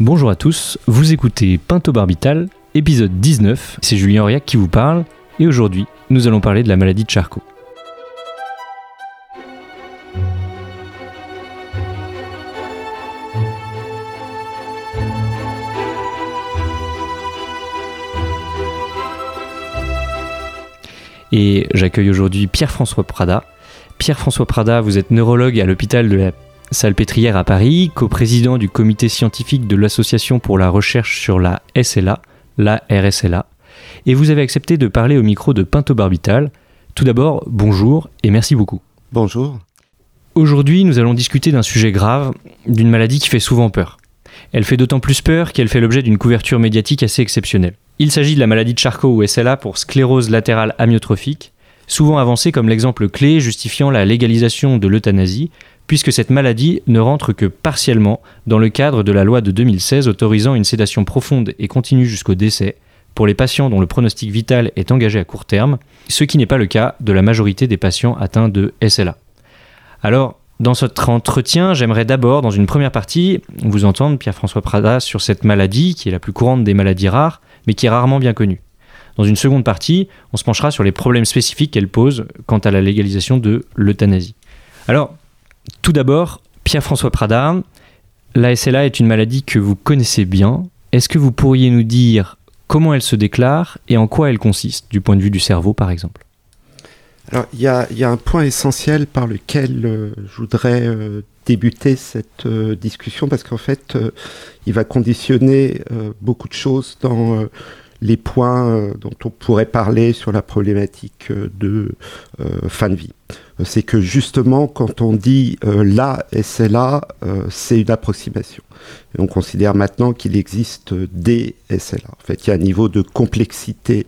Bonjour à tous, vous écoutez Pinto Barbital, épisode 19. C'est Julien Auriac qui vous parle, et aujourd'hui, nous allons parler de la maladie de Charcot. Et j'accueille aujourd'hui Pierre-François Prada. Pierre-François Prada, vous êtes neurologue à l'hôpital de la Salpêtrière à Paris, coprésident du comité scientifique de l'Association pour la recherche sur la SLA, la RSLA, et vous avez accepté de parler au micro de Pinto Barbital. Tout d'abord, bonjour et merci beaucoup. Bonjour. Aujourd'hui, nous allons discuter d'un sujet grave, d'une maladie qui fait souvent peur. Elle fait d'autant plus peur qu'elle fait l'objet d'une couverture médiatique assez exceptionnelle. Il s'agit de la maladie de Charcot ou SLA pour sclérose latérale amyotrophique, souvent avancée comme l'exemple clé justifiant la légalisation de l'euthanasie, puisque cette maladie ne rentre que partiellement dans le cadre de la loi de 2016 autorisant une sédation profonde et continue jusqu'au décès pour les patients dont le pronostic vital est engagé à court terme, ce qui n'est pas le cas de la majorité des patients atteints de SLA. Alors, dans cet entretien, j'aimerais d'abord, dans une première partie, vous entendre, Pierre-François Prada, sur cette maladie, qui est la plus courante des maladies rares, mais qui est rarement bien connue. Dans une seconde partie, on se penchera sur les problèmes spécifiques qu'elle pose quant à la légalisation de l'euthanasie. Alors, tout d'abord, Pierre-François Prada, la SLA est une maladie que vous connaissez bien. Est-ce que vous pourriez nous dire comment elle se déclare et en quoi elle consiste, du point de vue du cerveau par exemple? Alors, il y a, un point essentiel par lequel euh, je voudrais euh, débuter cette euh, discussion parce qu'en fait, il va conditionner beaucoup de choses dans les points dont on pourrait parler sur la problématique de fin de vie. C'est que justement, quand on dit la SLA, c'est une approximation. Et on considère maintenant qu'il existe des SLA. En fait, il y a un niveau de complexité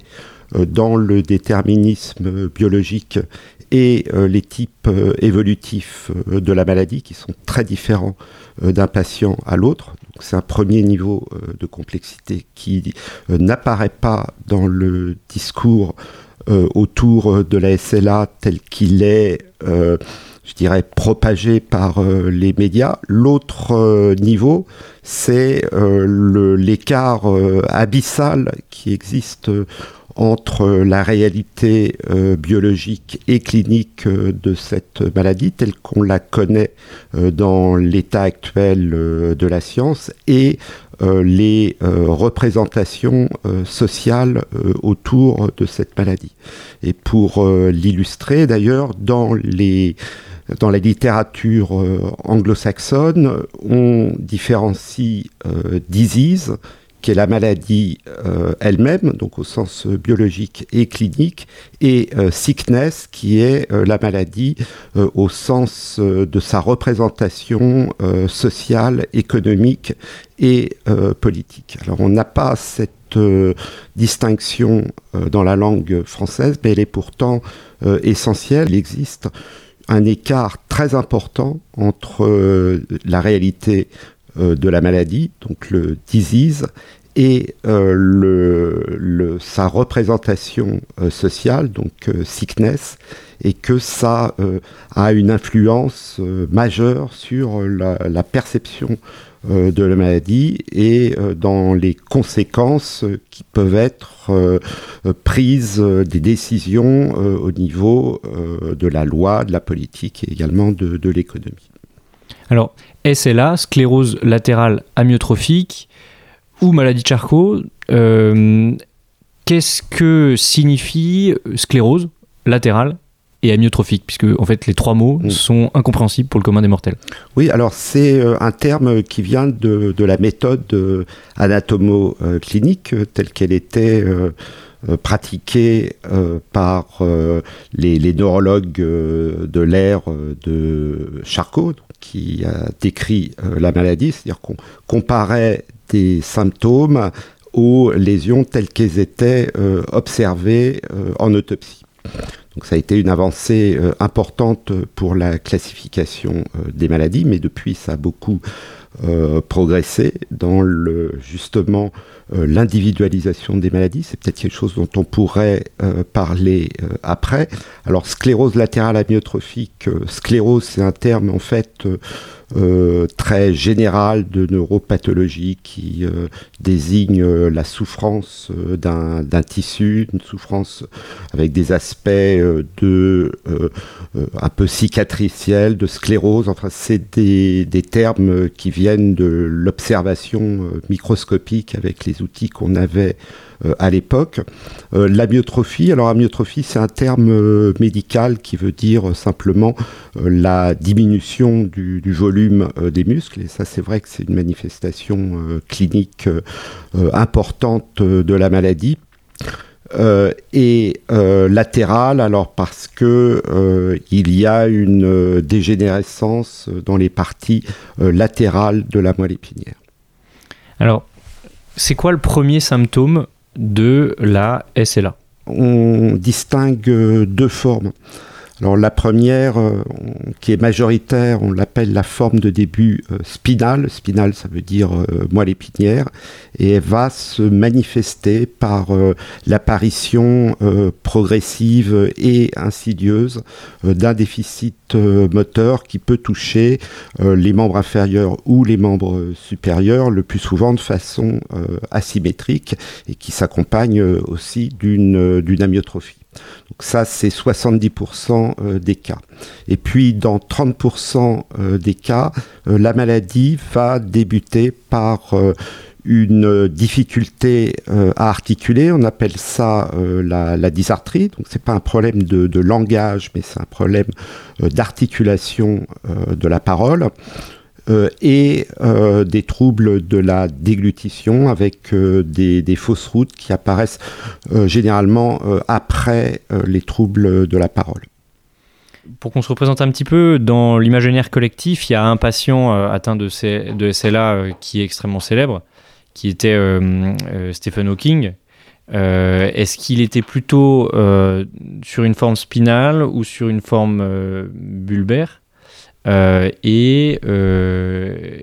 dans le déterminisme biologique et les types évolutifs de la maladie qui sont très différents d'un patient à l'autre. C'est un premier niveau euh, de complexité qui euh, n'apparaît pas dans le discours euh, autour de la SLA tel qu'il est, je dirais, propagé par les médias. L'autre niveau, c'est l'écart abyssal qui existe entre la réalité euh, biologique et clinique euh, de cette maladie telle qu'on la connaît euh, dans l'état actuel de la science et les représentations sociales autour de cette maladie. Et pour l'illustrer d'ailleurs, dans les dans la littérature anglo-saxonne, on différencie disease qui est la maladie euh, elle-même, donc au sens biologique et clinique, et euh, sickness, qui est euh, la maladie au sens de sa représentation sociale, économique et politique. Alors on n'a pas cette distinction dans la langue française, mais elle est pourtant essentielle. Il existe un écart très important entre la réalité euh, de la maladie, donc le disease, et euh, sa représentation euh, sociale, donc sickness, et que ça a une influence majeure sur la, perception de la maladie et dans les conséquences qui peuvent être prises des décisions au niveau de la loi, de la politique et également de l'économie. Alors, SLA, sclérose latérale amyotrophique ou maladie de Charcot, euh, qu'est-ce que signifie sclérose latérale et amyotrophique, puisque en fait les trois mots mm. sont incompréhensibles pour le commun des mortels. Oui, alors c'est euh, un terme qui vient de, la méthode euh, anatomo-clinique telle qu'elle était pratiquée par les, neurologues de l'ère de Charcot, qui a décrit euh, la maladie, c'est-à-dire qu'on comparait des symptômes aux lésions telles qu'elles étaient euh, observées euh, en autopsie. Donc ça a été une avancée importante pour la classification des maladies, mais depuis ça a beaucoup progressé dans le justement l'individualisation des maladies. C'est peut-être quelque chose dont on pourrait parler après. Alors sclérose latérale amyotrophique, sclérose c'est un terme en fait euh, très général de neuropathologie qui euh, désigne euh, la souffrance d'un tissu, une souffrance avec des aspects de un peu cicatriciels, de sclérose. Enfin, c'est des, termes qui viennent de l'observation microscopique avec les outils qu'on avait euh, à l'époque. Euh, l'amyotrophie, alors amyotrophie c'est un terme euh, médical qui veut dire simplement la diminution du, volume des muscles et ça c'est vrai que c'est une manifestation clinique importante de la maladie. et latérale, alors parce que il y a une dégénérescence dans les parties latérales de la moelle épinière. Alors, c'est quoi le premier symptôme de la SLA On distingue deux formes. Alors la première, euh, qui est majoritaire, on l'appelle la forme de début euh, spinale. Spinale, ça veut dire euh, moelle épinière. Et elle va se manifester par l'apparition progressive et insidieuse d'un déficit moteur qui peut toucher les membres inférieurs ou les membres supérieurs, le plus souvent de façon asymétrique, et qui s'accompagne aussi d'une amyotrophie. Donc ça, c'est 70% euh, des cas. Et puis, dans 30% euh, des cas, euh, la maladie va débuter par une difficulté à articuler. On appelle ça la, dysarthrie. Donc, c'est pas un problème de langage, mais c'est un problème d'articulation de la parole. Euh, et euh, des troubles de la déglutition avec euh, des, fausses routes qui apparaissent généralement après les troubles de la parole. Pour qu'on se représente un petit peu, dans l'imaginaire collectif, il y a un patient atteint de, de, SLA qui est extrêmement célèbre, qui était Stephen Hawking. Est-ce qu'il était plutôt sur une forme spinale ou sur une forme bulbaire? Euh, et, euh,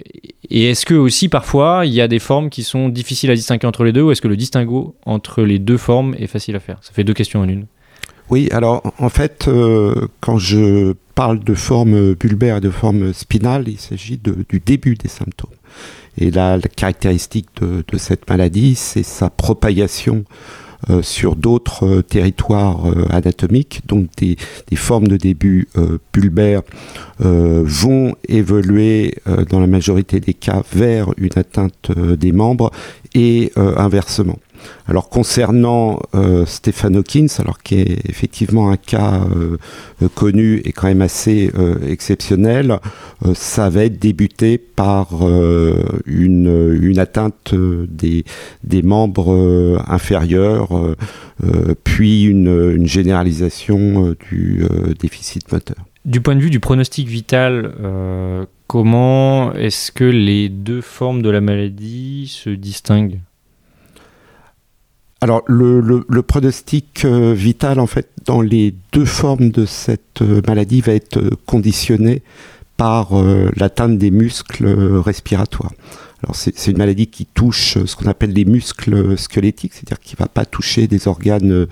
et est-ce que aussi parfois il y a des formes qui sont difficiles à distinguer entre les deux ou est-ce que le distinguo entre les deux formes est facile à faire? Ça fait deux questions en une. Oui, alors en fait, euh, quand je parle de forme bulbaire et de forme spinale, il s'agit du début des symptômes. Et là, la caractéristique de, cette maladie, c'est sa propagation sur d'autres euh, territoires euh, anatomiques. Donc des, formes de début pulbaires vont évoluer dans la majorité des cas vers une atteinte des membres et inversement. Alors concernant euh, Stephen Hawkins, alors qui est effectivement un cas euh, connu et quand même assez euh, exceptionnel, ça va être débuté par une, atteinte des, membres inférieurs, puis une, généralisation du déficit moteur. Du point de vue du pronostic vital, comment est-ce que les deux formes de la maladie se distinguent? Alors le, pronostic euh, vital en fait dans les deux formes de cette euh, maladie va être euh, conditionné par l'atteinte des muscles respiratoires. Alors c'est une maladie qui touche ce qu'on appelle les muscles squelettiques, c'est-à-dire qui ne va pas toucher des organes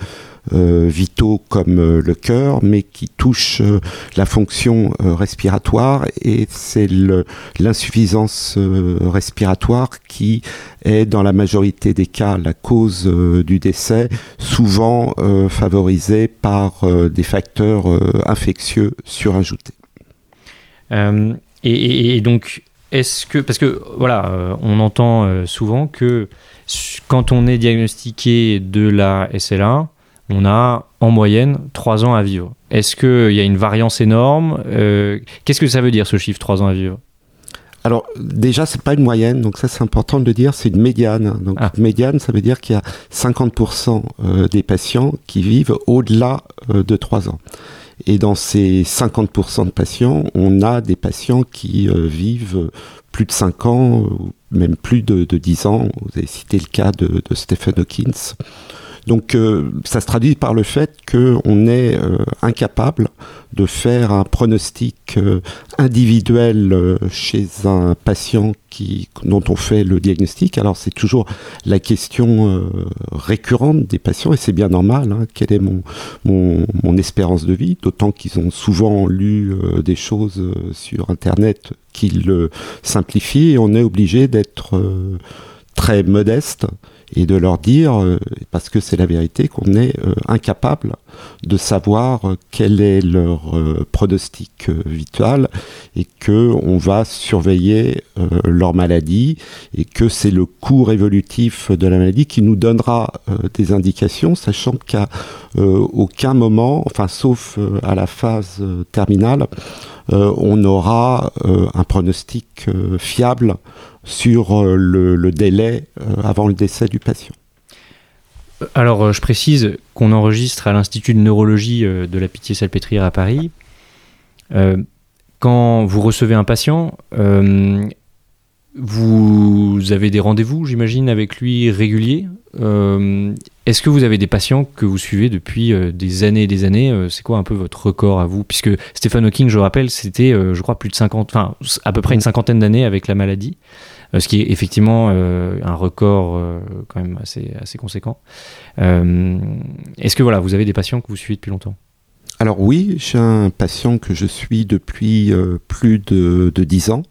vitaux comme euh, le cœur, mais qui touchent euh, la fonction respiratoire et c'est l'insuffisance respiratoire qui est dans la majorité des cas la cause du décès, souvent favorisée par des facteurs infectieux surajoutés. Et, et, donc, est-ce que, parce que voilà, on entend souvent que quand on est diagnostiqué de la SLA, on a en moyenne 3 ans à vivre. Est-ce qu'il y a une variance énorme euh, Qu'est-ce que ça veut dire ce chiffre 3 ans à vivre? Alors déjà, c'est pas une moyenne, donc ça c'est important de le dire, c'est une médiane. Donc ah. médiane, ça veut dire qu'il y a 50% euh, des patients qui vivent au-delà euh, de 3 ans. Et dans ces 50% de patients, on a des patients qui vivent plus de 5 ans, même plus de, 10 ans. Vous avez cité le cas de, de Stephen Hawkins. Donc ça se traduit par le fait qu'on est incapable de faire un pronostic individuel chez un patient qui, dont on fait le diagnostic. Alors c'est toujours la question récurrente des patients et c'est bien normal. Hein, quelle est mon, mon, mon espérance de vie? D'autant qu'ils ont souvent lu des choses sur Internet qui le simplifient et on est obligé d'être très modeste et de leur dire, euh, parce que c'est la vérité, qu'on est euh, incapable de savoir euh, quel est leur pronostic vital et que on va surveiller leur maladie et que c'est le cours évolutif de la maladie qui nous donnera des indications, sachant qu'à aucun moment, enfin sauf à la phase terminale, on aura un pronostic fiable sur euh, le, délai euh, avant le décès du patient. Alors, euh, je précise qu'on enregistre à l'Institut de neurologie de la Pitié-Salpêtrière à Paris. quand vous recevez un patient, vous avez des rendez-vous, j'imagine, avec lui réguliers. Est-ce que vous avez des patients que vous suivez depuis des années et des années? C'est quoi un peu votre record à vous? Puisque Stephen Hawking, je rappelle, c'était, je crois, plus de 50, enfin, à peu près une cinquantaine d'années avec la maladie. Euh, ce qui est effectivement euh, un record euh, quand même assez, conséquent. Est-ce que voilà, vous avez des patients que vous suivez depuis longtemps? Alors oui, j'ai un patient que je suis depuis plus de, de 10 ans.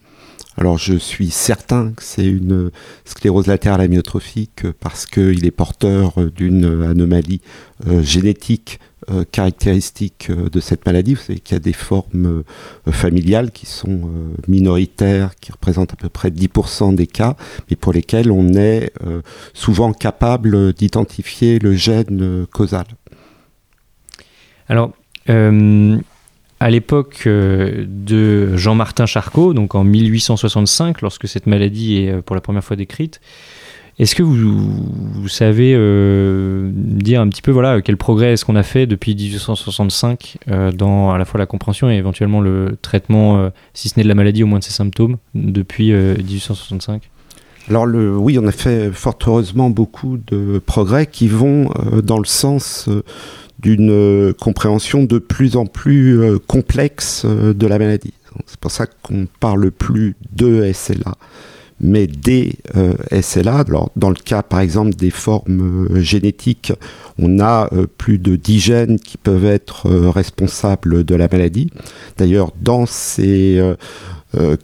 Alors je suis certain que c'est une sclérose latérale amyotrophique parce qu'il est porteur d'une anomalie génétique euh, caractéristiques euh, de cette maladie. Vous savez qu'il y a des formes euh, familiales qui sont minoritaires, qui représentent à peu près 10% des cas, mais pour lesquels on est souvent capable d'identifier le gène causal. Alors, à l'époque de Jean-Martin Charcot, donc en 1865, lorsque cette maladie est pour la première fois décrite, est-ce que vous, savez euh, dire un petit peu voilà quel progrès est-ce qu'on a fait depuis 1865 euh, dans à la fois la compréhension et éventuellement le traitement, euh, si ce n'est de la maladie, au moins de ses symptômes, depuis 1865 alors oui, on a fait fort heureusement beaucoup de progrès qui vont dans le sens d'une compréhension de plus en plus complexe de la maladie. C'est pour ça qu'on parle plus de SLA mais des euh, SLA. Alors, dans le cas, par exemple, des formes euh, génétiques, on a euh, plus de 10 gènes qui peuvent être responsables de la maladie. D'ailleurs, dans ces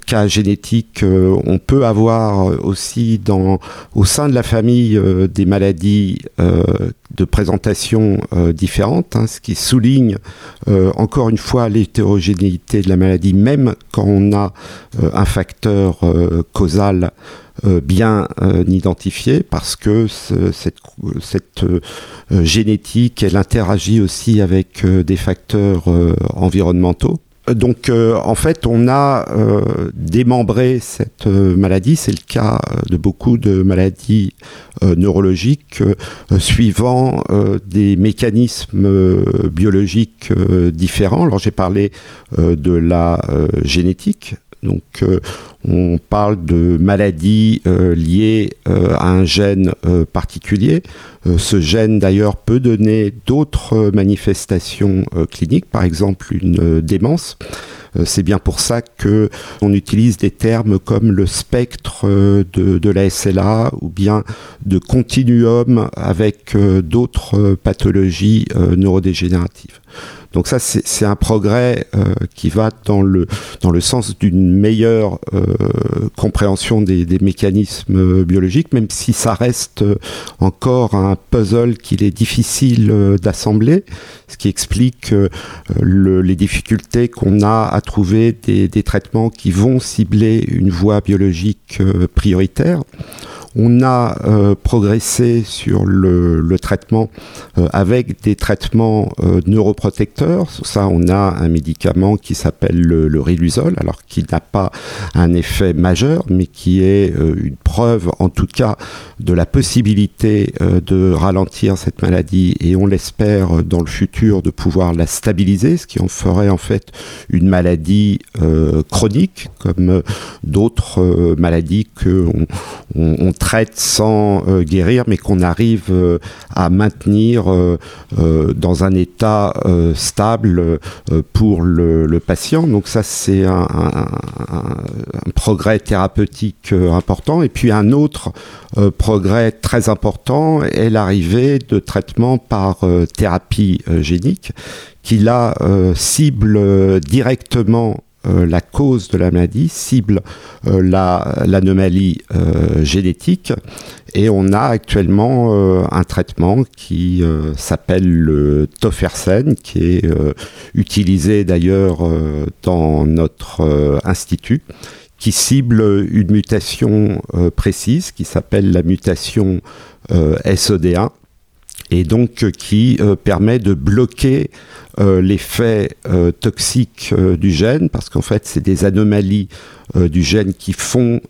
cas génétiques, euh, on peut avoir aussi dans, au sein de la famille euh, des maladies de présentation différentes, hein, ce qui souligne encore une fois l'hétérogénéité de la maladie, même quand on a un facteur causal bien identifié parce que cette, cette génétique elle interagit aussi avec des facteurs environnementaux donc euh, en fait, on a euh, démembré cette euh, maladie. C'est le cas de beaucoup de maladies neurologiques suivant des mécanismes biologiques différents. Alors j'ai parlé de la génétique. Donc on parle de maladies liées à un gène particulier. ce gène d'ailleurs peut donner d'autres manifestations cliniques, par exemple une démence. Euh, c'est bien pour ça que on utilise des termes comme le spectre euh, de, la SLA ou bien de continuum avec euh, d'autres pathologies neurodégénératives. Donc ça, c'est un progrès qui va dans le, dans le sens d'une meilleure compréhension des, des, mécanismes biologiques, même si ça reste encore un puzzle qu'il est difficile d'assembler, ce qui explique le, les difficultés qu'on a à trouver des, traitements qui vont cibler une voie biologique euh, prioritaire. On a euh, progressé sur le, traitement euh, avec des traitements neuroprotecteurs. Ça, on a un médicament qui s'appelle le, le, alors qui n'a pas un effet majeur, mais qui est une preuve, en tout cas, de la possibilité de ralentir cette maladie et on l'espère dans le futur de pouvoir la stabiliser, ce qui en ferait en fait une maladie euh, chroniques, comme euh, d'autres euh, maladies que on, traite sans guérir, mais qu'on arrive à maintenir dans un état stable pour le, patient. Donc ça, c'est un, progrès thérapeutique important. Et puis un autre progrès très important est l'arrivée de traitements par thérapie génique qui là cible directement euh, la cause de la maladie, cible euh, l'anomalie euh, génétique. Et on a actuellement un traitement qui s'appelle le tofersen, qui est utilisé d'ailleurs dans notre institut, qui cible une mutation précise qui s'appelle la mutation SOD1 et donc qui permet de bloquer euh, l'effet euh, toxique euh, du gène, parce qu'en fait, c'est des anomalies du gène qui font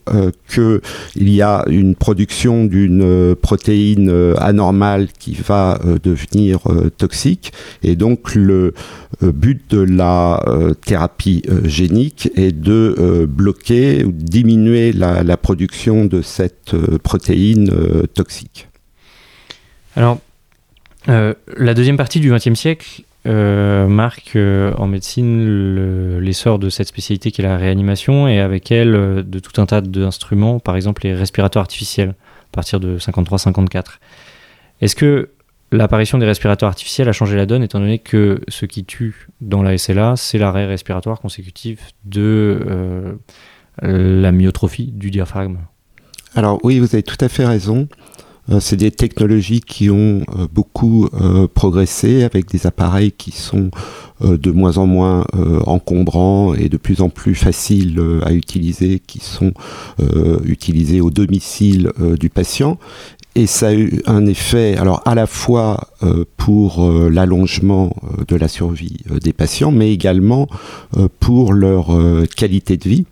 qu'il y a une production d'une protéine anormale qui va devenir toxique. Et donc, le but de la thérapie génique est de bloquer ou diminuer la, la production de cette protéine toxique. Alors, la deuxième partie du XXe siècle euh, marque euh, en médecine l'essor de cette spécialité qui est la réanimation et avec elle euh, de tout un tas d'instruments, par exemple les respirateurs artificiels à partir de 53-54. Est-ce que l'apparition des respirateurs artificiels a changé la donne étant donné que ce qui tue dans la SLA, c'est l'arrêt respiratoire consécutif de la myotrophie du diaphragme? Alors oui, vous avez tout à fait raison. Euh, c'est des technologies qui ont euh, beaucoup euh, progressé avec des appareils qui sont de moins en moins encombrants et de plus en plus faciles à utiliser, qui sont utilisés au domicile du patient. Et ça a eu un effet, alors à la fois pour l'allongement de la survie des patients, mais également pour leur qualité de vie.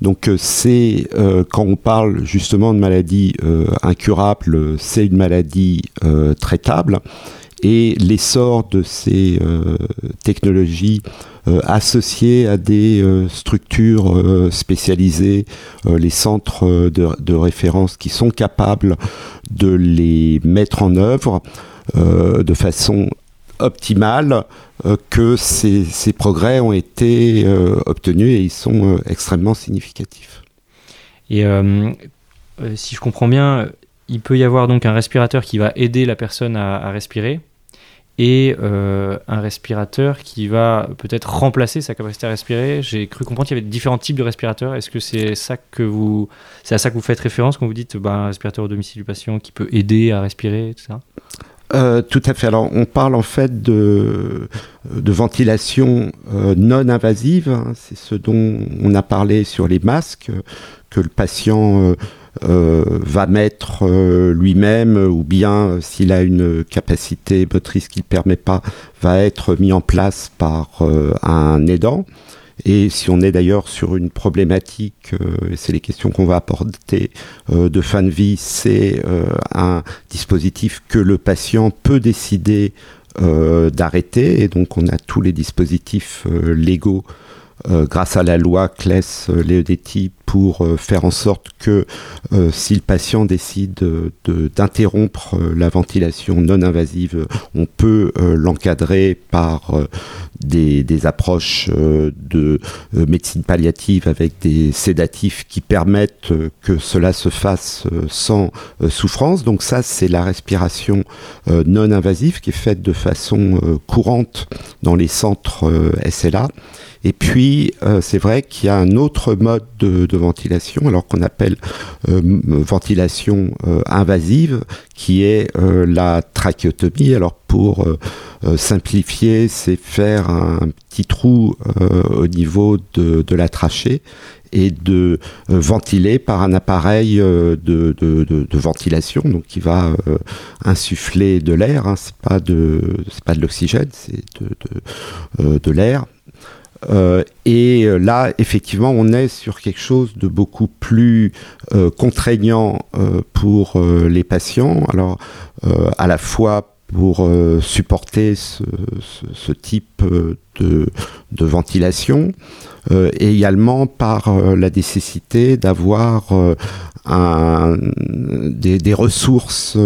Donc euh, c'est euh, quand on parle justement de maladie euh, incurable, c'est une maladie traitable. Et l'essor de ces technologies associées à des structures spécialisées, les centres de, référence qui sont capables de les mettre en œuvre de façon optimale euh, que ces, progrès ont été euh, obtenus et ils sont euh, extrêmement significatifs. Et si je comprends bien, il peut y avoir donc un respirateur qui va aider la personne à, respirer et un respirateur qui va peut-être remplacer sa capacité à respirer. J'ai cru comprendre qu'il y avait différents types de respirateurs. Est-ce que c'est ça que vous, c'est à ça que vous faites référence quand vous dites bah, un respirateur au domicile du patient qui peut aider à respirer, tout ça euh, tout à fait. Alors, on parle en fait de, ventilation euh, non invasive. Hein. C'est ce dont on a parlé sur les masques que le patient euh, va mettre lui-même, ou bien s'il a une capacité motrice qui ne permet pas, va être mis en place par un aidant. Et si on est d'ailleurs sur une problématique, euh, c'est les questions qu'on va apporter euh, de fin de vie, c'est euh, un dispositif que le patient peut décider d'arrêter. Et donc on a tous les dispositifs légaux grâce à la loi CLES, l'EDT, pour euh, faire en sorte que euh, si le patient décide d'interrompre euh, la ventilation non invasive, on peut l'encadrer par des, approches de médecine palliative avec des sédatifs qui permettent que cela se fasse sans souffrance. Donc ça, c'est la respiration non invasive qui est faite de façon courante dans les centres SLA. Et puis, c'est vrai qu'il y a un autre mode de, ventilation, alors qu'on appelle euh, ventilation euh, invasive, qui est euh, la trachéotomie. Alors pour simplifier, c'est faire un petit trou au niveau de, la trachée et de ventiler par un appareil de, ventilation, donc qui va insuffler de l'air. Hein, c'est pas de l'oxygène, c'est de l'air. Euh, et euh, là, effectivement, on est sur quelque chose de beaucoup plus euh, contraignant pour les patients. Alors, à la fois pour supporter ce, type de, ventilation, et également par la nécessité d'avoir des, des, ressources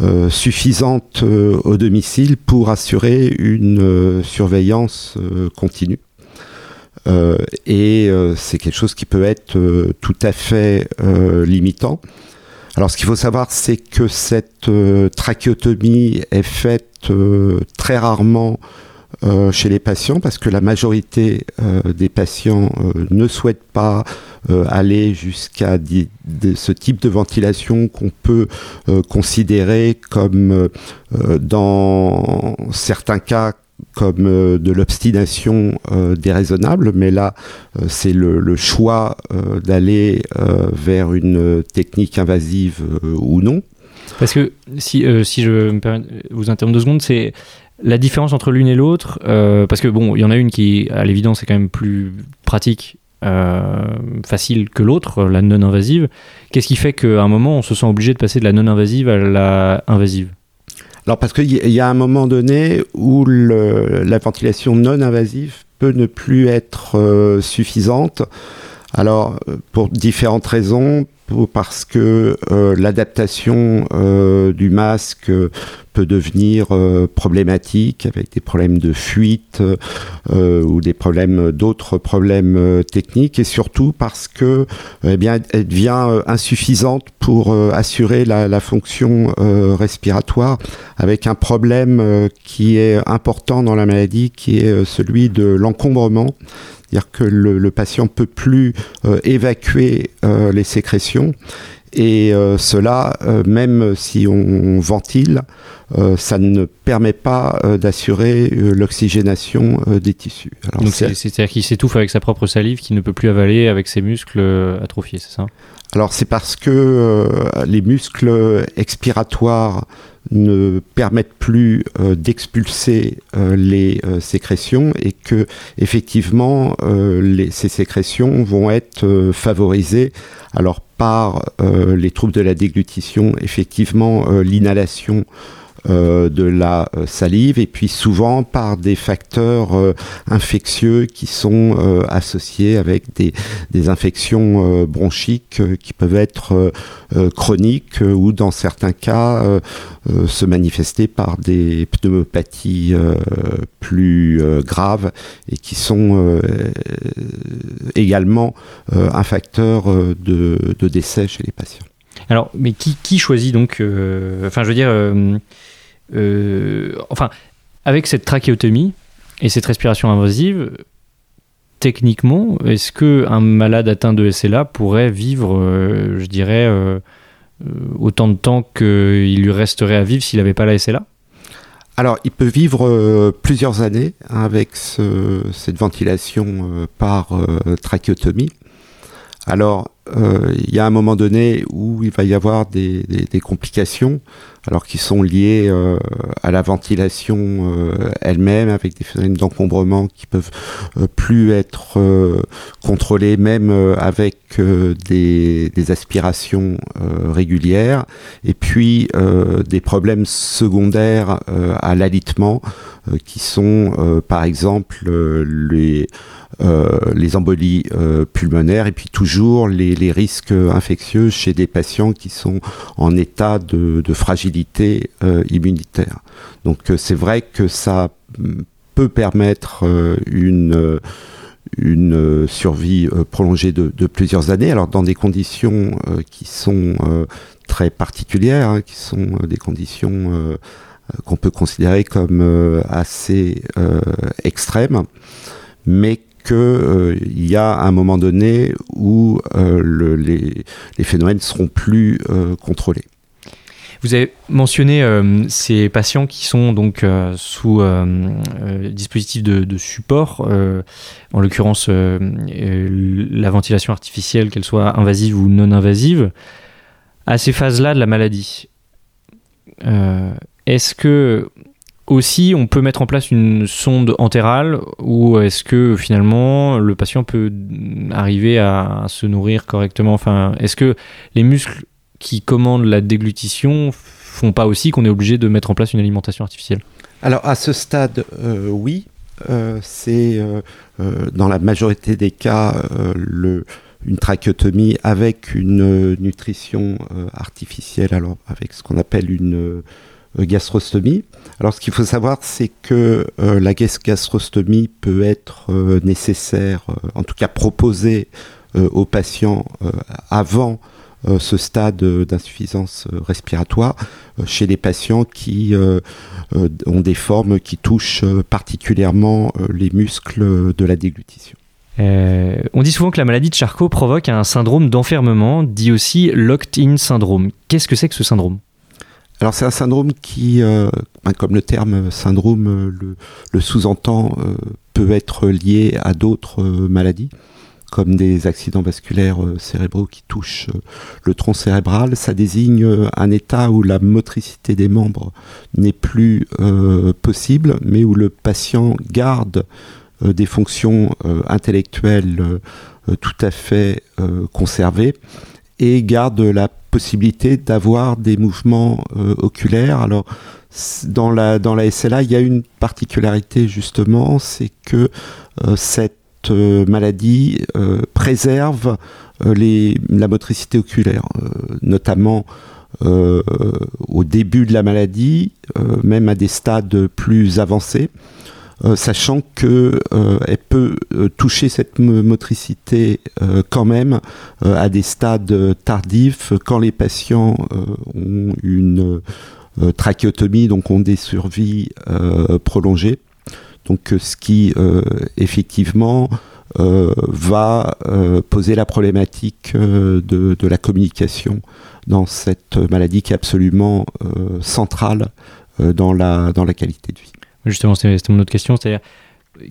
euh, suffisante euh, au domicile pour assurer une euh, surveillance continue. et c'est quelque chose qui peut être tout à fait limitant. Alors ce qu'il faut savoir, c'est que cette trachéotomie est faite très rarement chez les patients parce que la majorité euh, des patients euh, ne souhaitent pas aller jusqu'à ce type de ventilation qu'on peut considérer comme dans certains cas comme de l'obstination déraisonnable, mais là, c'est le, choix d'aller vers une technique invasive ou non. Parce que si, si je vous interrompre deux secondes, c'est la différence entre l'une et l'autre, euh, parce que bon, il y en a une qui, à l'évidence, est quand même plus pratique, euh, facile que l'autre, la non-invasive. Qu'est-ce qui fait qu'à un moment, on se sent obligé de passer de la non-invasive à la invasive? Alors, parce qu'il y a un moment donné où la ventilation non-invasive peut ne plus être euh, suffisante. Alors, pour différentes raisons, parce que l'adaptation du masque peut devenir euh, problématique avec des problèmes de fuite euh, ou des problèmes d'autres problèmes euh, techniques et surtout parce que eh elle devient insuffisante pour assurer la fonction respiratoire avec un problème qui est important dans la maladie qui est celui de l'encombrement c'est-à-dire que le, le, patient peut plus évacuer les sécrétions et cela, même si on ventile, euh, ça ne permet pas euh, d'assurer euh, l'oxygénation des tissus. c'est-à-dire qu'il s'étouffe avec sa propre salive, qu'il ne peut plus avaler avec ses muscles atrophiés, c'est ça? Alors c'est parce que les muscles expiratoires ne permettent plus d'expulser les sécrétions et que effectivement ces sécrétions vont être favorisées alors par les troubles de la déglutition, effectivement l'inhalation euh, de la euh, salive et puis souvent par des facteurs euh, infectieux qui sont associés avec des, des infections bronchiques qui peuvent être chroniques ou dans certains cas se manifester par des pneumopathies plus graves et qui sont également un facteur de, de, décès chez les patients. Alors, mais qui, qui choisit donc Enfin, je veux dire euh, enfin, avec cette trachéotomie et cette respiration invasive, techniquement, est-ce que un malade atteint de SLA pourrait vivre, euh, je dirais, euh, autant de temps qu'il lui resterait à vivre s'il n'avait pas la SLA alors, il peut vivre plusieurs années avec cette ventilation par trachéotomie. Alors, euh, il y a un moment donné où il va y avoir des, complications, alors qui sont liées euh, à la ventilation euh, elle-même, avec des phénomènes d'encombrement qui peuvent plus être contrôlés, même avec des, des, aspirations régulières, et puis des problèmes secondaires à l'alitement, qui sont par exemple les euh, les embolies euh, pulmonaires et puis toujours les, risques infectieux chez des patients qui sont en état de, fragilité euh, immunitaire. Donc c'est vrai que ça peut permettre une une survie prolongée de, plusieurs années, alors dans des conditions qui sont très particulières, hein, qui sont des conditions qu'on peut considérer comme assez extrêmes, mais qu'il euh, y a un moment donné où euh, les, phénomènes seront plus euh, contrôlés. Vous avez mentionné ces patients qui sont donc sous dispositif de, support, en l'occurrence la ventilation artificielle, qu'elle soit invasive ou non invasive. À ces phases-là de la maladie, est-ce que aussi, on peut mettre en place une sonde entérale ou est-ce que finalement le patient peut arriver à se nourrir correctement? Enfin, est-ce que les muscles qui commandent la déglutition font pas aussi qu'on est obligé de mettre en place une alimentation artificielle? Alors à ce stade, oui. c'est dans la majorité des cas une trachéotomie avec une nutrition artificielle, alors avec ce qu'on appelle une gastrostomie. Alors ce qu'il faut savoir, c'est que euh, la gastrostomie peut être euh, nécessaire, euh, en tout cas proposée aux patients avant ce stade d'insuffisance respiratoire chez les patients qui ont des formes qui touchent particulièrement les muscles de la déglutition. on dit souvent que la maladie de Charcot provoque un syndrome d'enfermement, dit aussi locked-in syndrome. Qu'est-ce que c'est que ce syndrome? Alors c'est un syndrome qui, euh, ben, comme le terme syndrome euh, le, sous-entend, euh, peut être lié à d'autres maladies, comme des accidents vasculaires cérébraux qui touchent le tronc cérébral. Ça désigne un état où la motricité des membres n'est plus possible, mais où le patient garde des fonctions intellectuelles tout à fait conservées et garde la possibilité d'avoir des mouvements euh, oculaires. Alors, dans la, dans la SLA, il y a une particularité justement, c'est que euh, cette euh, maladie préserve les, la motricité oculaire, notamment au début de la maladie, même à des stades plus avancés. Euh, sachant que euh, elle peut euh, toucher cette motricité quand même à des stades tardifs quand les patients ont une trachéotomie, donc ont des survies prolongées. Donc ce qui effectivement va poser la problématique de, la communication dans cette maladie qui est absolument centrale dans, la, dans la qualité de vie. Justement, c'était mon autre question, c'est-à-dire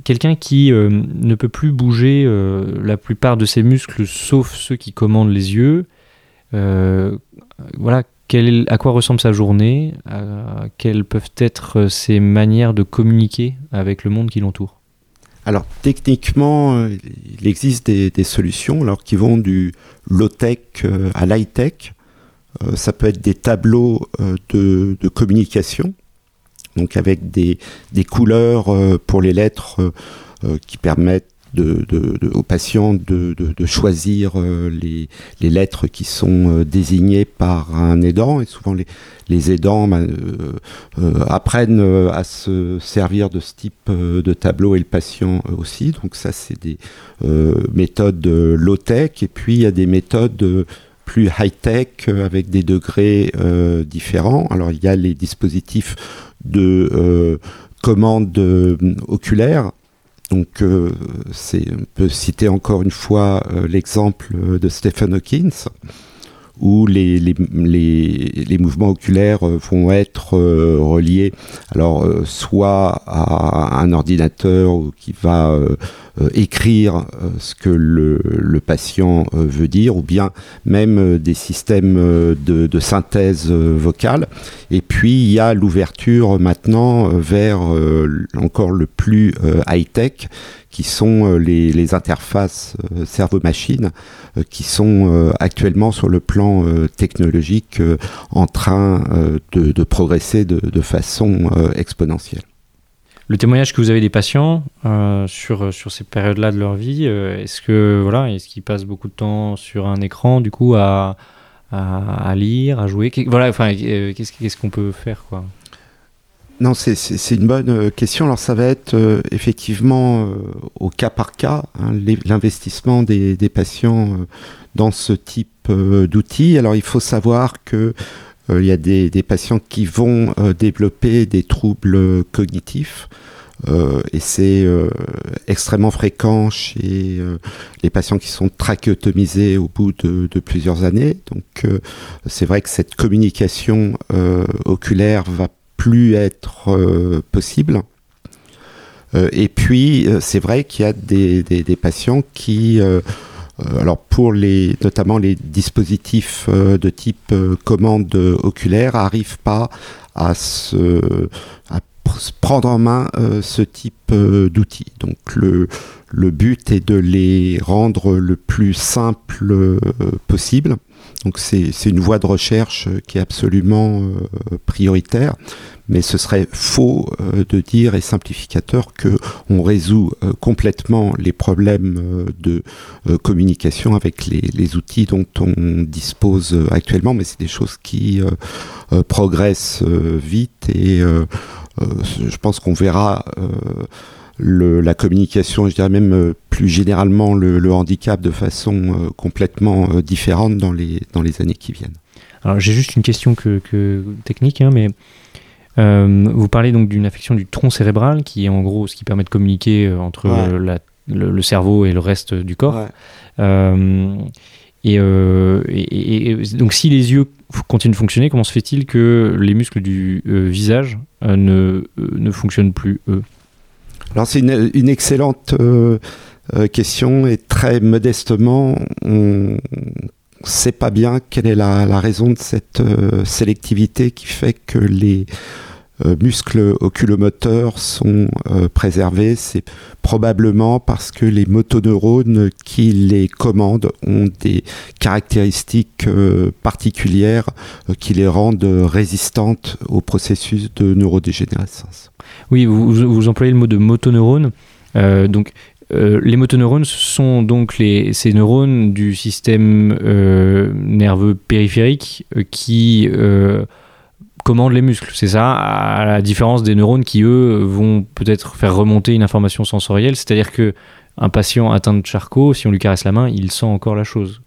quelqu'un qui euh, ne peut plus bouger euh, la plupart de ses muscles, sauf ceux qui commandent les yeux. Euh, voilà, à quoi ressemble sa journée Quelles peuvent être ses manières de communiquer avec le monde qui l'entoure? Alors techniquement, il existe des, solutions alors qui vont du low-tech à l'high-tech. ça peut être des tableaux de, de communication donc avec des, des couleurs euh, pour les lettres euh, euh, qui permettent de, de, aux patients de, de choisir les, les, lettres qui sont désignées par un aidant. Et souvent les, les aidants ben, apprennent à se servir de ce type de tableau et le patient aussi. Donc ça c'est des méthodes low tech et puis il y a des méthodes plus high tech avec des degrés différents alors il y a les dispositifs de euh, commandes euh, oculaires. Donc, euh, on peut citer encore une fois l'exemple de Stephen Hawkins, où les, les, les, les, mouvements oculaires vont être reliés, alors soit à un ordinateur qui va euh, écrire euh, ce que le, patient euh, veut dire, ou bien même des systèmes de, synthèse vocale. Et puis il y a l'ouverture maintenant vers encore le plus high-tech, qui sont les, interfaces cerveau-machine, qui sont actuellement sur le plan technologique en train de, progresser de façon exponentielle. Le témoignage que vous avez des patients euh, sur, sur ces périodes-là de leur vie, euh, est-ce que voilà, est-ce qu'ils passent beaucoup de temps sur un écran du coup à, à, lire, à jouer? Voilà, enfin, euh, qu'est-ce qu'on peut faire quoi? Non, c'est une bonne question. Alors ça va être effectivement au cas par cas hein, l'investissement des, patients dans ce type d'outils. Alors il faut savoir que il y a des, patients qui vont développer des troubles cognitifs. Euh, et c'est euh, extrêmement fréquent chez euh, les patients qui sont trachéotomisés au bout de, de plusieurs années. Donc c'est vrai que cette communication oculaire va plus être possible. et puis c'est vrai qu'il y a des, patients qui alors pour les, notamment les dispositifs de type commande oculaire, n'arrivent pas à se, à prendre en main euh, ce type euh, d'outils. Donc le, le but est de les rendre le plus simple euh, possible. Donc c'est une voie de recherche qui est absolument prioritaire mais ce serait faux euh, de dire et simplificateur que on résout euh, complètement les problèmes euh, de communication avec les, outils dont on dispose actuellement, mais c'est des choses qui progressent vite et je pense qu'on verra la communication, je dirais même plus généralement le, handicap de façon complètement différente dans les, dans les années qui viennent. Alors j'ai juste une question que, technique, hein, mais euh, vous parlez donc d'une affection du tronc cérébral, qui est en gros ce qui permet de communiquer euh, entre le, cerveau et le reste du corps. Euh, et, donc si les yeux continuent de fonctionner, comment se fait-il que les muscles du visage ne, ne fonctionnent plus, eux? Alors c'est une, excellente question et très modestement, on sait pas bien quelle est la, raison de cette euh, sélectivité qui fait que les euh, muscles oculomoteurs sont euh, préservés. C'est probablement parce que les motoneurones qui les commandent ont des caractéristiques particulières qui les rendent résistantes au processus de neurodégénérescence. Oui, vous, employez le mot de motoneurone. donc euh, les motoneurones sont donc les, ces neurones du système euh, nerveux périphérique euh, qui commandent les muscles. C'est ça, à la différence des neurones qui, eux, vont peut-être faire remonter une information sensorielle. C'est-à-dire que un patient atteint de Charcot, si on lui caresse la main, il sent encore la chose.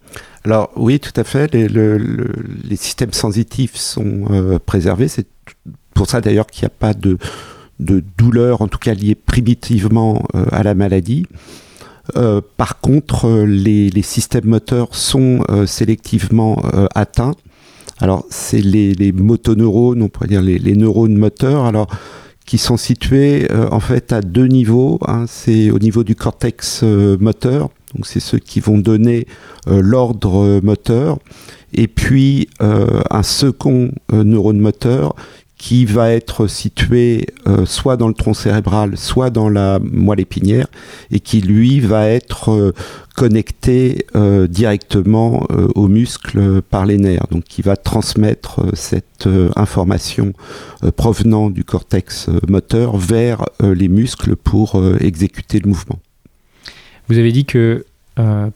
Alors oui, tout à fait. Les, les systèmes sensitifs sont préservés. C'est pour ça d'ailleurs qu'il n'y a pas de de douleur, en tout cas liées primitivement euh, à la maladie. Euh, par contre, euh, les, systèmes moteurs sont sélectivement atteints. Alors, c'est les, motoneurones, on pourrait dire les, neurones moteurs, alors qui sont situés en fait à deux niveaux. Hein. C'est au niveau du cortex moteur, donc c'est ceux qui vont donner l'ordre moteur, et puis un second neurone moteur qui va être situé euh, soit dans le tronc cérébral, soit dans la moelle épinière, et qui lui va être euh, connecté euh, directement aux muscles par les nerfs, donc qui va transmettre cette information provenant du cortex moteur vers les muscles pour exécuter le mouvement. Vous avez dit que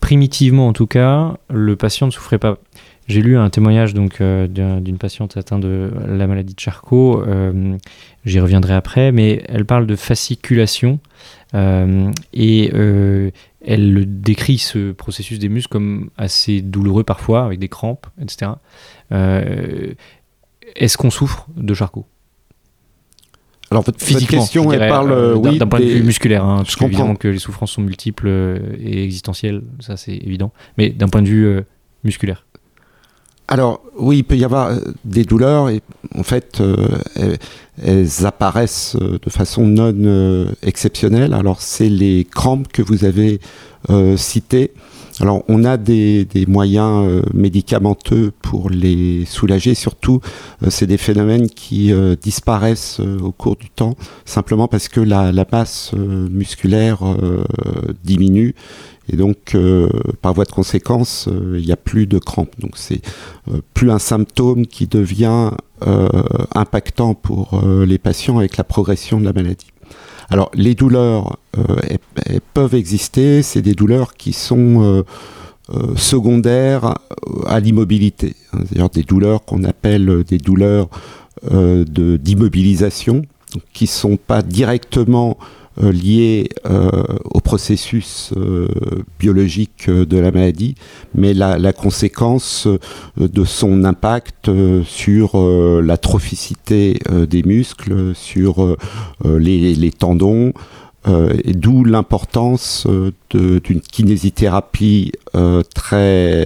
primitivement en tout cas, le patient ne souffrait pas j'ai lu un témoignage donc euh, d'une patiente atteinte de la maladie de Charcot. Euh, j'y reviendrai après, mais elle parle de fasciculation euh, et elle décrit ce processus des muscles comme assez douloureux parfois, avec des crampes, etc. Est-ce qu'on souffre de Charcot? Alors votre, question, elle parle d'un point de vue musculaire, hein, parce qu'évidemment que les souffrances sont multiples et existentielles, ça c'est évident, mais d'un point de vue musculaire. Alors oui, il peut y avoir euh, des douleurs et en fait euh, elles, apparaissent euh, de façon non exceptionnelle. Alors c'est les crampes que vous avez citées. Alors on a des, moyens médicamenteux pour les soulager. Surtout, c'est des phénomènes qui disparaissent au cours du temps simplement parce que la, la masse musculaire diminue et donc, euh, par voie de conséquence, euh, il n'y a plus de crampes. Donc, c'est euh, plus un symptôme qui devient impactant pour les patients avec la progression de la maladie. Alors, les douleurs elles, peuvent exister. C'est des douleurs qui sont secondaires à l'immobilité. Hein. C'est-à-dire des douleurs qu'on appelle des douleurs d'immobilisation, qui ne sont pas directement euh, lié euh, au processus euh, biologique de la maladie, mais la, conséquence de son impact sur la trophicité des muscles, sur les, tendons, et d'où l'importance d'une kinésithérapie très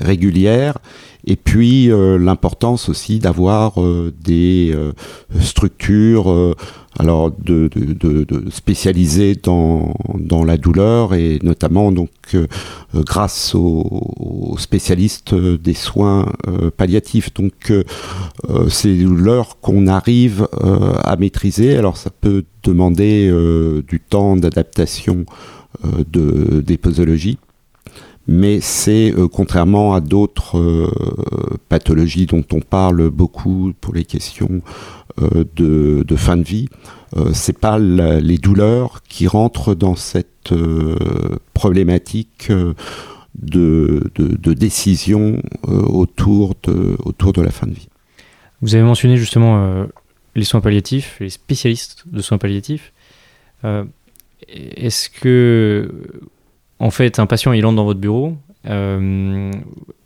régulière et puis l'importance aussi d'avoir des structures alors de, de, dans, la douleur et notamment donc euh, grâce aux, spécialistes des soins euh, palliatifs. Donc euh, c'est des douleurs qu'on arrive à maîtriser. Alors ça peut demander du temps d'adaptation de, des posologies. Mais c'est contrairement à d'autres pathologies dont on parle beaucoup pour les questions de, fin de vie, c'est pas les douleurs qui rentrent dans cette problématique de, décision autour, de, autour de la fin de vie. Vous avez mentionné justement les soins palliatifs, les spécialistes de soins palliatifs. Euh, est-ce que, en fait, un patient il entre dans votre bureau, euh,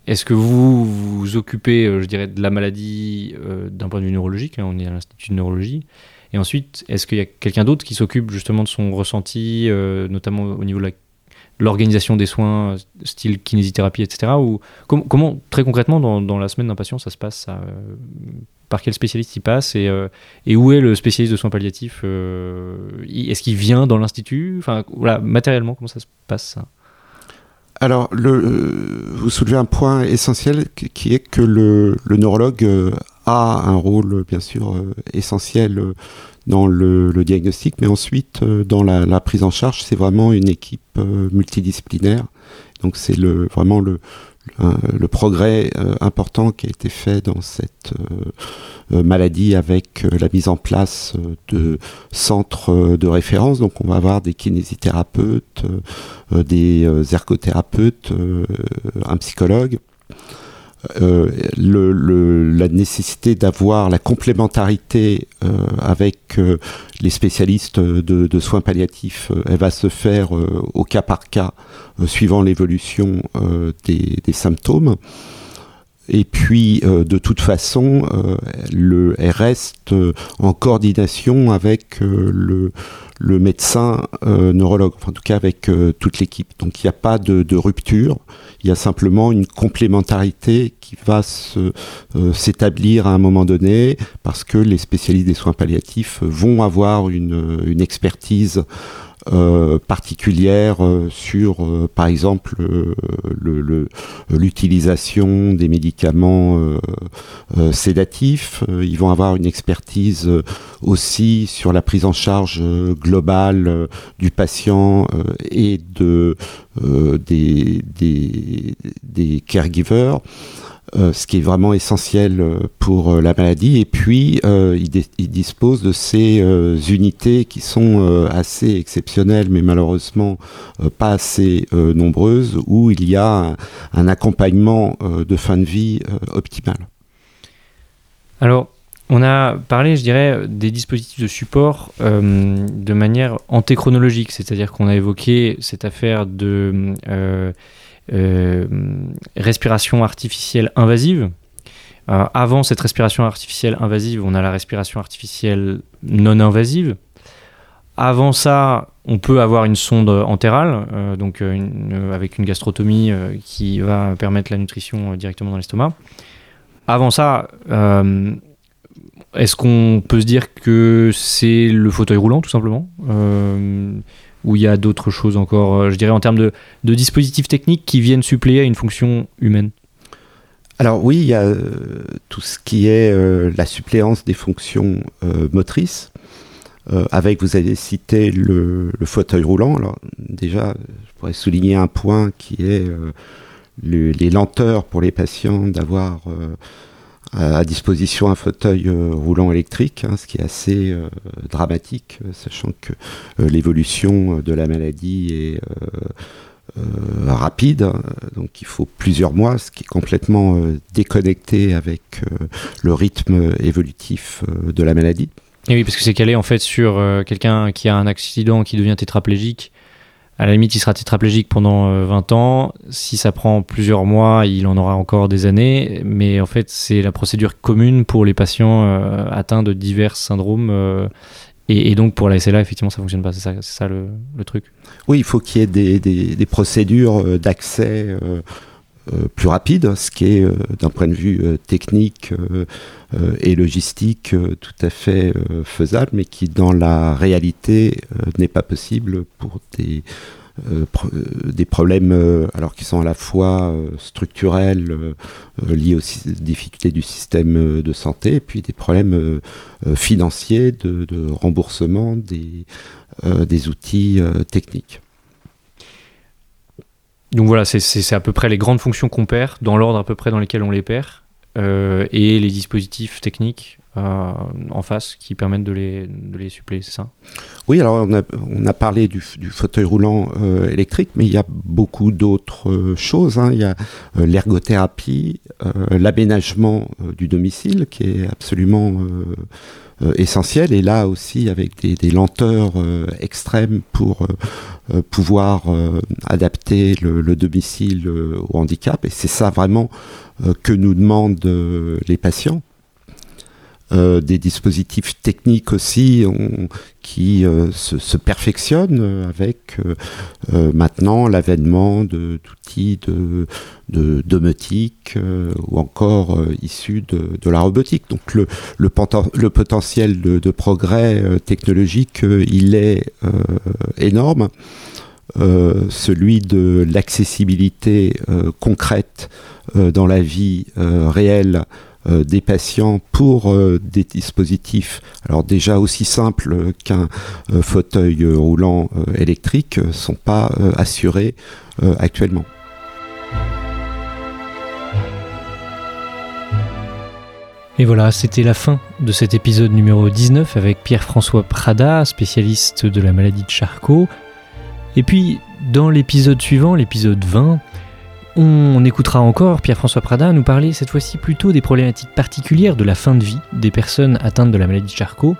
est-ce que vous vous occupez, euh, je dirais, de la maladie d'un point de vue neurologique hein, On est à l'Institut de neurologie. Et ensuite, est-ce qu'il y a quelqu'un d'autre qui s'occupe justement de son ressenti, notamment au niveau de l'organisation des soins, style kinésithérapie, etc. Ou comment, très concrètement, dans, la semaine d'un patient, ça se passe ça, par quel spécialiste il passe et, euh, et où est le spécialiste de soins palliatifs euh, Est-ce qu'il vient dans l'institut Enfin, voilà, matériellement, comment ça se passe alors, euh, vous soulevez un point essentiel qui est que le, neurologue a un rôle, bien sûr, essentiel dans le, diagnostic, mais ensuite, dans la, la prise en charge, c'est vraiment une équipe multidisciplinaire. Donc, c'est le, vraiment le, le progrès euh, important qui a été fait dans cette euh, euh, maladie avec la mise en place de centres de référence. Donc on va avoir des kinésithérapeutes, des ergothérapeutes, un psychologue. Euh, le, la nécessité d'avoir la complémentarité euh, avec euh, les spécialistes de, de, soins palliatifs, elle va se faire au cas par cas, suivant l'évolution des, des, symptômes. Et puis, de toute façon, le, elle reste en coordination avec le, le médecin neurologue, enfin, en tout cas avec toute l'équipe. Donc il n'y a pas de, de, rupture, il y a simplement une complémentarité qui va euh, s'établir à un moment donné parce que les spécialistes des soins palliatifs vont avoir une, une expertise euh, particulière euh, sur, euh, par exemple, l'utilisation des médicaments sédatifs. ils vont avoir une expertise aussi sur la prise en charge globale du patient et de, des, des, des caregivers. Euh, ce qui est vraiment essentiel euh, pour euh, la maladie. Et puis, il, dispose de ces unités qui sont assez exceptionnelles, mais malheureusement pas assez nombreuses, où il y a un, accompagnement de fin de vie optimal. Alors, on a parlé, je dirais, des dispositifs de support de manière antéchronologique, c'est-à-dire qu'on a évoqué cette affaire de respiration artificielle invasive. Euh, avant cette respiration artificielle invasive, on a la respiration artificielle non invasive. Avant ça, on peut avoir une sonde entérale, euh, donc avec une gastrotomie qui va permettre la nutrition directement dans l'estomac. Avant ça, est-ce qu'on peut se dire que c'est le fauteuil roulant tout simplement? Ou il y a d'autres choses encore, euh, je dirais, en termes de, dispositifs techniques qui viennent suppléer à une fonction humaine alors oui, il y a euh, tout ce qui est euh, la suppléance des fonctions motrices. avec, vous avez cité le, fauteuil roulant. Alors déjà, je pourrais souligner un point qui est les lenteurs pour les patients d'avoir à disposition un fauteuil euh, roulant électrique, hein, ce qui est assez euh, dramatique, euh, sachant que l'évolution de la maladie est rapide, donc il faut plusieurs mois, ce qui est complètement déconnecté avec le rythme évolutif de la maladie. Et oui, parce que c'est calé en fait sur quelqu'un qui a un accident, qui devient tétraplégique, à la limite, il sera tétraplégique pendant 20 euh, ans. Si ça prend plusieurs mois, il en aura encore des années. Mais en fait, c'est la procédure commune pour les patients euh, atteints de divers syndromes. Euh, et, donc, pour la SLA, effectivement, ça fonctionne pas. C'est ça, le, truc. Oui, il faut qu'il y ait des, procédures d'accès. Plus rapides, ce qui est d'un point de vue technique et logistique tout à fait faisable, mais qui dans la réalité n'est pas possible pour des euh, euh, des problèmes euh, alors qui sont à la fois structurels liés aux difficultés du système de santé et puis des problèmes financiers de, remboursement des, des outils techniques. Donc voilà, c'est à peu près les grandes fonctions qu'on perd, dans l'ordre à peu près dans lesquels on les perd, euh, et les dispositifs techniques euh, en face qui permettent de les, de les suppléer, c'est ça? Oui, alors on a, on a parlé du, du fauteuil roulant euh, électrique, mais il y a beaucoup d'autres choses. Hein. Il y a l'ergothérapie, l'aménagement du domicile qui est absolument euh, essentiel et là aussi avec des, lenteurs euh, extrêmes pour euh, pouvoir adapter le, domicile au handicap et c'est ça vraiment que nous demandent les patients. Euh, des dispositifs techniques aussi qui euh, se, perfectionnent avec euh, maintenant l'avènement d'outils de, domotique ou encore issus de, la robotique. Donc le potentiel de, progrès technologique, il est énorme. celui de l'accessibilité concrète dans la vie réelle euh, des patients pour euh, des dispositifs, alors déjà aussi simples qu'un euh, fauteuil roulant électrique, sont pas assurés actuellement. Et voilà, c'était la fin de cet épisode numéro 19 avec Pierre-François Prada, spécialiste de la maladie de Charcot. Et puis, dans l'épisode suivant, l'épisode 20, on écoutera encore Pierre-François Prada nous parler cette fois-ci plutôt des problématiques particulières de la fin de vie des personnes atteintes de la maladie de Charcot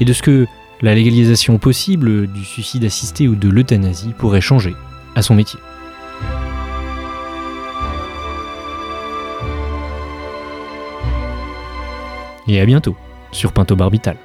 et de ce que la légalisation possible du suicide assisté ou de l'euthanasie pourrait changer à son métier. Et à bientôt sur Pinto Barbital.